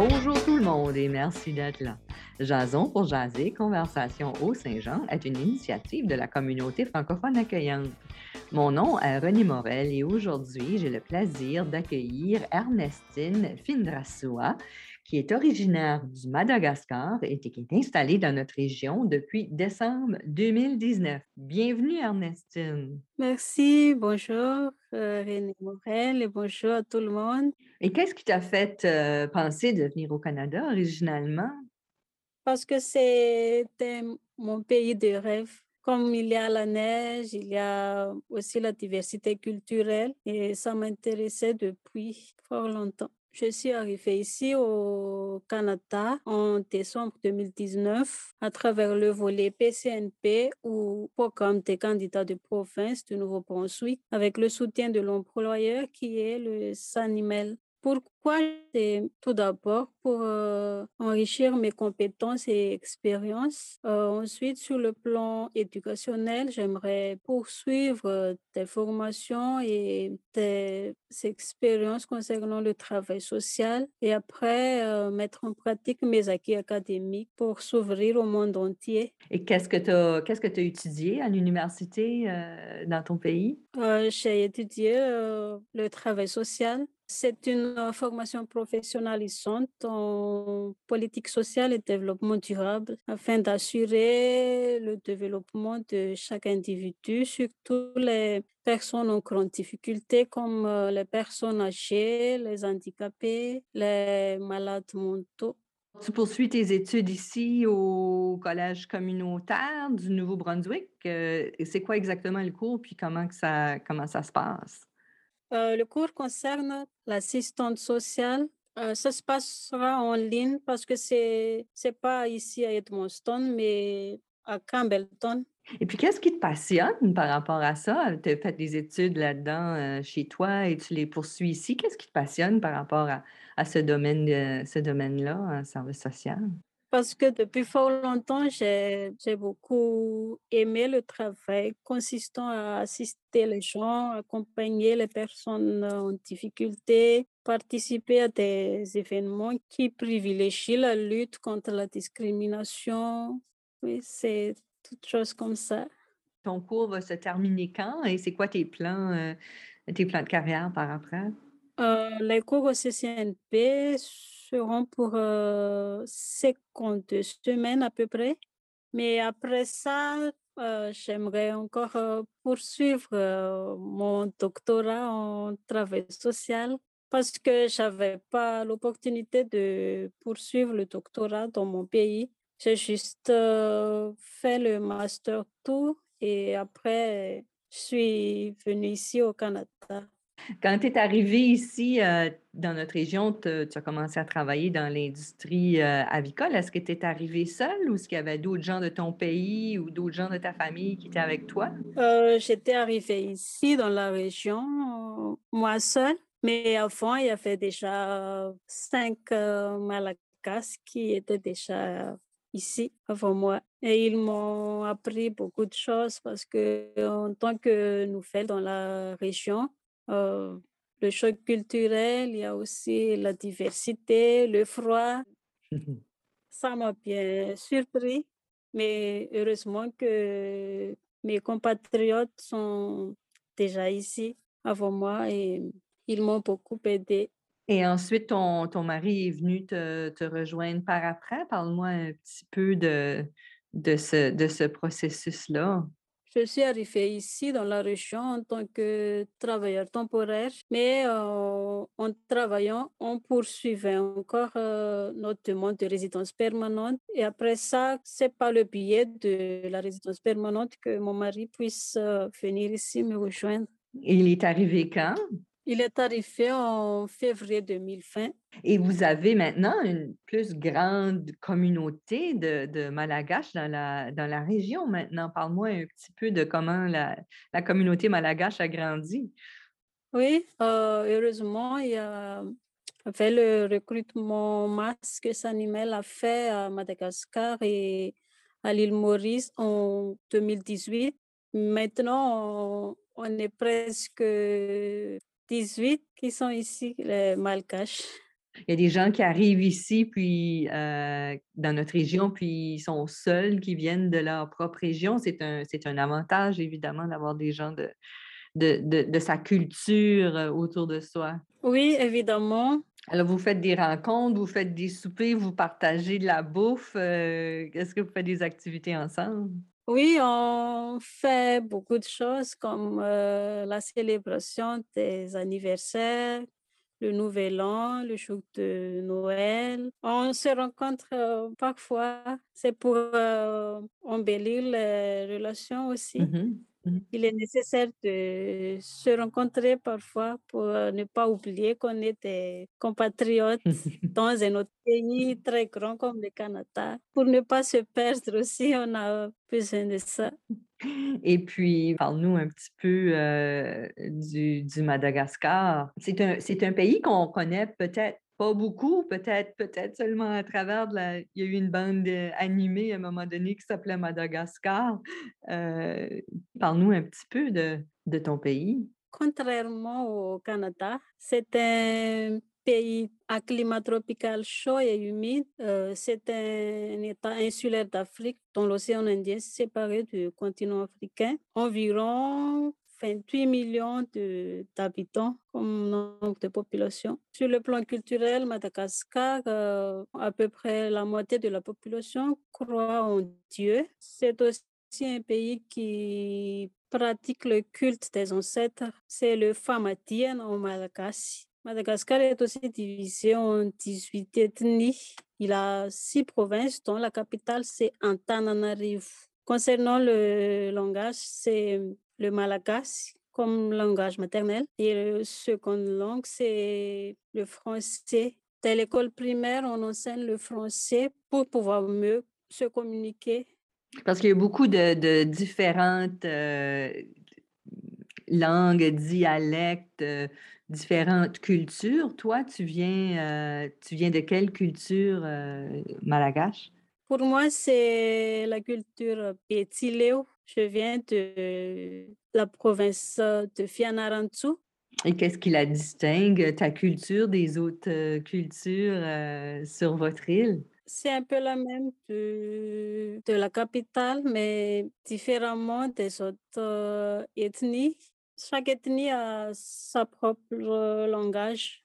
Bonjour tout le monde et merci d'être là. Jason pour jaser, Conversation au Saint-Jean est une initiative de la communauté francophone accueillante. Mon nom est René Morel et aujourd'hui, j'ai le plaisir d'accueillir Ernestine Findrassoua, qui est originaire du Madagascar et qui est installée dans notre région depuis décembre 2019. Bienvenue, Ernestine. Merci, bonjour euh, René Morel et bonjour à tout le monde. Et qu'est-ce qui t'a fait euh, penser de venir au Canada originalement? Parce que c'était mon pays de rêve. Comme il y a la neige, il y a aussi la diversité culturelle et ça m'intéressait depuis fort longtemps. Je suis arrivée ici au Canada en décembre 2019 à travers le volet PCNP ou Programme des candidats de province du Nouveau-Brunswick avec le soutien de l'employeur qui est le SANIMEL. Pourquoi C'est tout d'abord pour euh, enrichir mes compétences et expériences. Euh, ensuite, sur le plan éducationnel, j'aimerais poursuivre euh, des formations et des expériences concernant le travail social et après mettre en pratique mes acquis académiques pour s'ouvrir au monde entier. Et qu'est-ce que tu as, qu'est-ce que as étudié à l'université dans ton pays? J'ai étudié le travail social c'est une formation professionnalisante en politique sociale et développement durable afin d'assurer le développement de chaque individu, surtout les personnes en grande difficulté comme euh, les personnes âgées, les handicapés, les malades mentaux. Tu poursuis tes études ici au Collège communautaire du Nouveau-Brunswick. Euh, c'est quoi exactement le cours puis comment, que ça, comment ça se passe? Euh, le cours concerne l'assistante sociale. Euh, ça se passera en ligne parce que c'est n'est pas ici à Edmonton, mais à Campbellton. Et puis, qu'est-ce qui te passionne par rapport à ça? Tu as fait des études là-dedans euh, chez toi et tu les poursuis ici. Qu'est-ce qui te passionne par rapport à, à ce domaine, ce domaine-là, service social? Parce que depuis fort longtemps, j'ai beaucoup aimé le travail consistant à assister les gens, accompagner les personnes en difficulté, participer à des événements qui privilégient la lutte contre la discrimination. Oui, c'est toutes choses comme ça. Ton cours va se terminer quand et c'est quoi tes plans, euh, tes plans de carrière par après? Euh, les cours au CCNP seront pour 52 semaines à peu près. Mais après ça, j'aimerais encore poursuivre mon doctorat en travail social parce que je n'avais pas l'opportunité de poursuivre le doctorat dans mon pays. J'ai juste fait le master tour et après, je suis venue ici au Canada. Quand tu es arrivé ici euh, dans notre région, tu as commencé à travailler dans l'industrie euh, avicole. Est-ce que tu es arrivé seul ou est-ce qu'il y avait d'autres gens de ton pays ou d'autres gens de ta famille qui étaient avec toi? Euh, j'étais arrivée ici dans la région, moi seule. Mais avant, il y avait déjà cinq Malagas qui étaient déjà ici avant moi. Et ils m'ont appris beaucoup de choses parce que en tant que nouvelle dans la région, euh, le choc culturel, il y a aussi la diversité, le froid. Ça m'a bien surpris, mais heureusement que mes compatriotes sont déjà ici avant moi et ils m'ont beaucoup aidé. Et ensuite, ton, ton mari est venu te, te rejoindre par après? Parle-moi un petit peu de, de ce, de ce processus-là. Je suis arrivée ici dans la région en tant que travailleur temporaire, mais euh, en travaillant, on poursuivait encore euh, notre demande de résidence permanente. Et après ça, c'est par le biais de la résidence permanente que mon mari puisse euh, venir ici me rejoindre. Il est arrivé quand? Il est arrivé en février 2020. Et vous avez maintenant une plus grande communauté de, de malagaches dans la, dans la région maintenant. Parle-moi un petit peu de comment la, la communauté malagache a grandi. Oui, euh, heureusement, il y a fait le recrutement masse que Sanimel a fait à Madagascar et à l'île Maurice en 2018. Maintenant, on est presque 18 qui sont ici, les Malgaches. Il y a des gens qui arrivent ici, puis euh, dans notre région, puis ils sont seuls, qui viennent de leur propre région. C'est un, c'est un avantage, évidemment, d'avoir des gens de, de, de, sa culture euh, autour de soi. Oui, évidemment. Alors, vous faites des rencontres, vous faites des soupers, vous partagez de la bouffe. Euh, est-ce que vous faites des activités ensemble? Oui, on fait beaucoup de choses comme la célébration des anniversaires, le Nouvel An, le jour de Noël. On se rencontre euh, parfois, c'est pour euh, embellir les relations aussi. Mmh mmh Il est nécessaire de se rencontrer parfois pour euh, ne pas oublier qu'on est des compatriotes dans un autre pays très grand comme le Canada. Pour ne pas se perdre aussi, on a besoin de ça. Et puis, parle-nous un petit peu euh, du, du, Madagascar. C'est un, un, pays qu'on connaît peut-être pas beaucoup, peut-être peut-être seulement à travers de la... Il y a eu une bande euh, animée à un moment donné qui s'appelait Madagascar. Euh, parle-nous un petit peu de, ton pays. Contrairement au Canada, c'est un pays à climat tropical chaud et humide. Euh, c'est un État insulaire d'Afrique dont l'océan Indien séparé du continent africain. Environ 28 millions d'habitants comme nombre de population. Sur le plan culturel, Madagascar, euh, à peu près la moitié de la population croit en Dieu. C'est aussi un pays qui pratique le culte des ancêtres. C'est le Famatien en Malagasy. Madagascar est aussi divisé en 18 ethnies. Il a six provinces, dont la capitale, c'est Antananarivo. Concernant le langage, c'est le malagasy comme langage maternel. Et la seconde langue, c'est le français. Dès l'école primaire, on enseigne le français pour pouvoir mieux se communiquer. Parce qu'il y a beaucoup de, différentes euh, langues, dialectes. Euh, différentes cultures. Toi, tu viens, euh, tu viens de quelle culture malagache? Pour moi, c'est la culture Pétileo. Je viens de la province de Fianarantsu. Et qu'est-ce qui la distingue, ta culture, des autres euh, cultures sur votre île? C'est un peu la même de, de, la capitale, mais différemment des autres ethnies. Chaque ethnie a sa propre langage.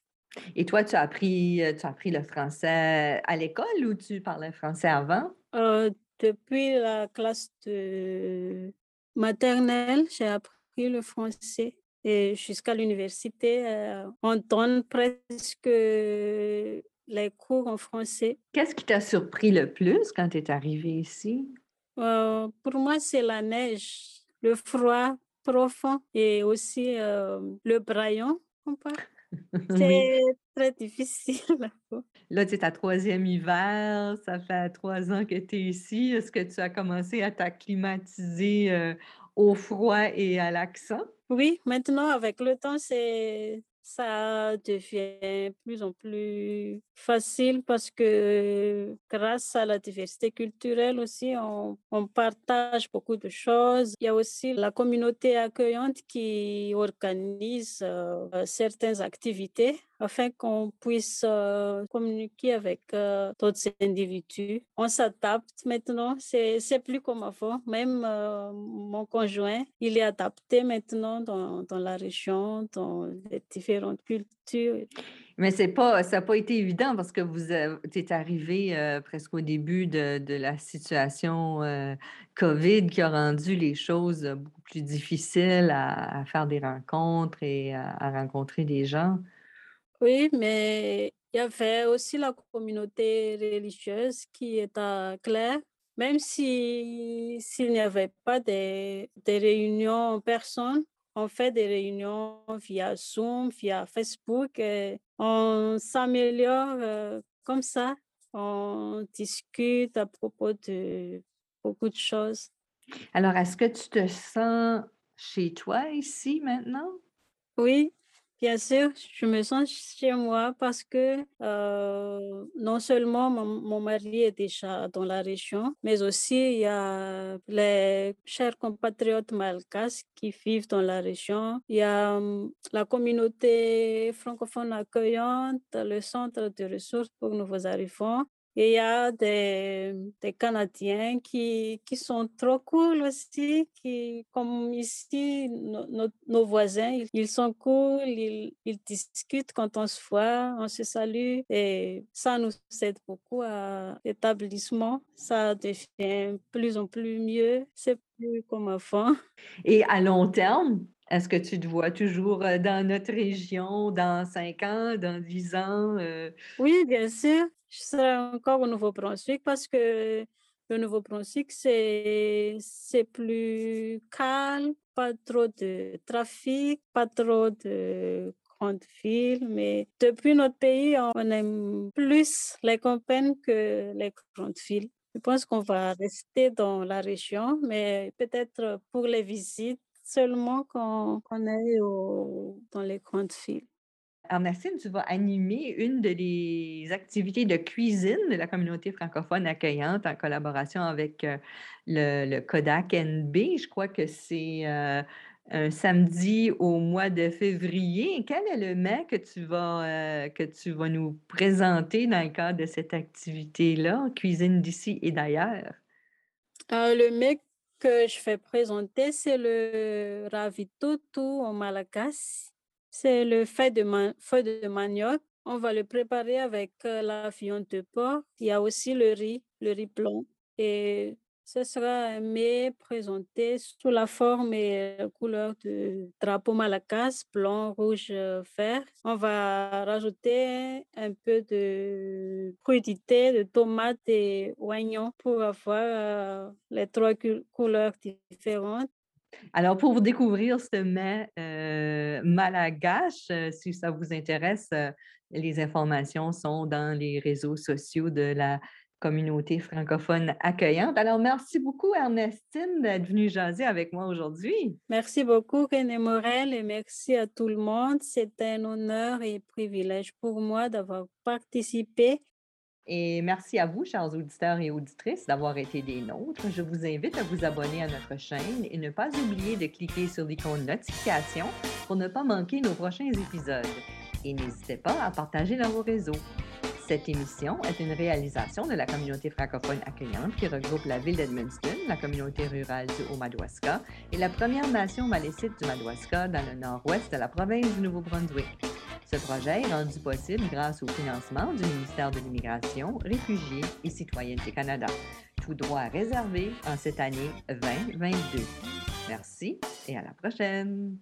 Et toi, tu as appris, euh, tu as appris le français à l'école ou tu parlais français avant? Euh, depuis la classe de maternelle, j'ai appris le français. Et jusqu'à l'université, euh, on donne presque les cours en français. Qu'est-ce qui t'a surpris le plus quand tu es arrivé ici? pour moi, c'est la neige, le froid, profond et aussi le braillon. C'est très difficile. Là, c'est ta troisième hiver, ça fait trois ans que tu es ici. Est-ce que tu as commencé à t'acclimatiser au froid et à l'accent? Oui, maintenant, avec le temps, c'est ça devient plus en plus facile parce que grâce à la diversité culturelle aussi, on, partage beaucoup de choses. Il y a aussi la communauté accueillante qui organise euh, certaines activités afin qu'on puisse euh, communiquer avec euh, d'autres individus. On s'adapte maintenant, c'est plus comme avant. Même mon conjoint, il est adapté maintenant dans, dans la région, dans les différentes cultures. Mais pas, ça n'a pas été évident parce que vous êtes arrivé euh, presque au début de, de la situation euh, COVID qui a rendu les choses beaucoup plus difficiles à, faire des rencontres et à, rencontrer des gens. Oui, mais il y avait aussi la communauté religieuse qui était claire. Même si s'il n'y avait pas des, des réunions en personne, on fait des réunions via Zoom, via Facebook. Et on s'améliore euh, comme ça. On discute à propos de beaucoup de choses. Alors, est-ce que tu te sens chez toi ici maintenant? Oui, Bien sûr, je me sens chez moi parce que euh, non seulement mon, mari est déjà dans la région, mais aussi il y a les chers compatriotes malgaches qui vivent dans la région. Il y a hum, la communauté francophone accueillante, le centre de ressources pour nouveaux arrivants il y a des, Canadiens qui, qui, sont trop cool aussi, qui, comme ici, nos voisins, ils, sont cool, ils, ils, discutent quand on se voit, on se salue et ça nous aide beaucoup à l'établissement. Ça devient plus en plus mieux, c'est plus comme avant. Et à long terme, est-ce que tu te vois toujours dans notre région dans cinq ans, dans dix ans? Oui, bien sûr je serai encore au Nouveau-Brunswick parce que le Nouveau-Brunswick, c'est, c'est plus calme, pas trop de trafic, pas trop de grandes villes. Mais depuis notre pays, on aime plus les campagnes que les grandes villes. Je pense qu'on va rester dans la région, mais peut-être pour les visites seulement quand on est dans les grandes villes. Ernestine, tu vas animer une des activités de cuisine de la communauté francophone accueillante en collaboration avec euh, le, Kodak NB. Je crois que c'est euh, un samedi au mois de février. Quel est le mets que tu vas, euh, que tu vas nous présenter dans le cadre de cette activité-là, cuisine d'ici et d'ailleurs? le mets que je fais présenter, c'est le ravitoto en malagasy. C'est le fait de, de manioc. On va le préparer avec euh, la fiente de porc. Il y a aussi le riz, le riz blanc. Et ce sera mets présenté sous la forme et la couleur de drapeau malakas, blanc, rouge, euh, vert. On va rajouter un peu de crudité, de tomates et oignons pour avoir euh, les trois couleurs différentes. Alors, pour découvrir ce mets euh, malagache, euh, si ça vous intéresse, euh, les informations sont dans les réseaux sociaux de la communauté francophone accueillante. Alors, merci beaucoup, Ernestine, d'être venue jaser avec moi aujourd'hui. Merci beaucoup, René Morel, et merci à tout le monde. C'est un honneur et privilège pour moi d'avoir participé et merci à vous, chers auditeurs et auditrices, d'avoir été des nôtres. Je vous invite à vous abonner à notre chaîne et ne pas oublier de cliquer sur l'icône notification pour ne pas manquer nos prochains épisodes. Et n'hésitez pas à partager dans vos réseaux. Cette émission est une réalisation de la communauté francophone accueillante qui regroupe la ville d'Edmundston, la communauté rurale du Haut-Madawaska et la Première Nation malécite du Madawaska dans le nord-ouest de la province du Nouveau-Brunswick. Ce projet est rendu possible grâce au financement du ministère de l'Immigration, Réfugiés et Citoyenneté Canada. Tout droit réservé en cette année 2022. Merci et à la prochaine.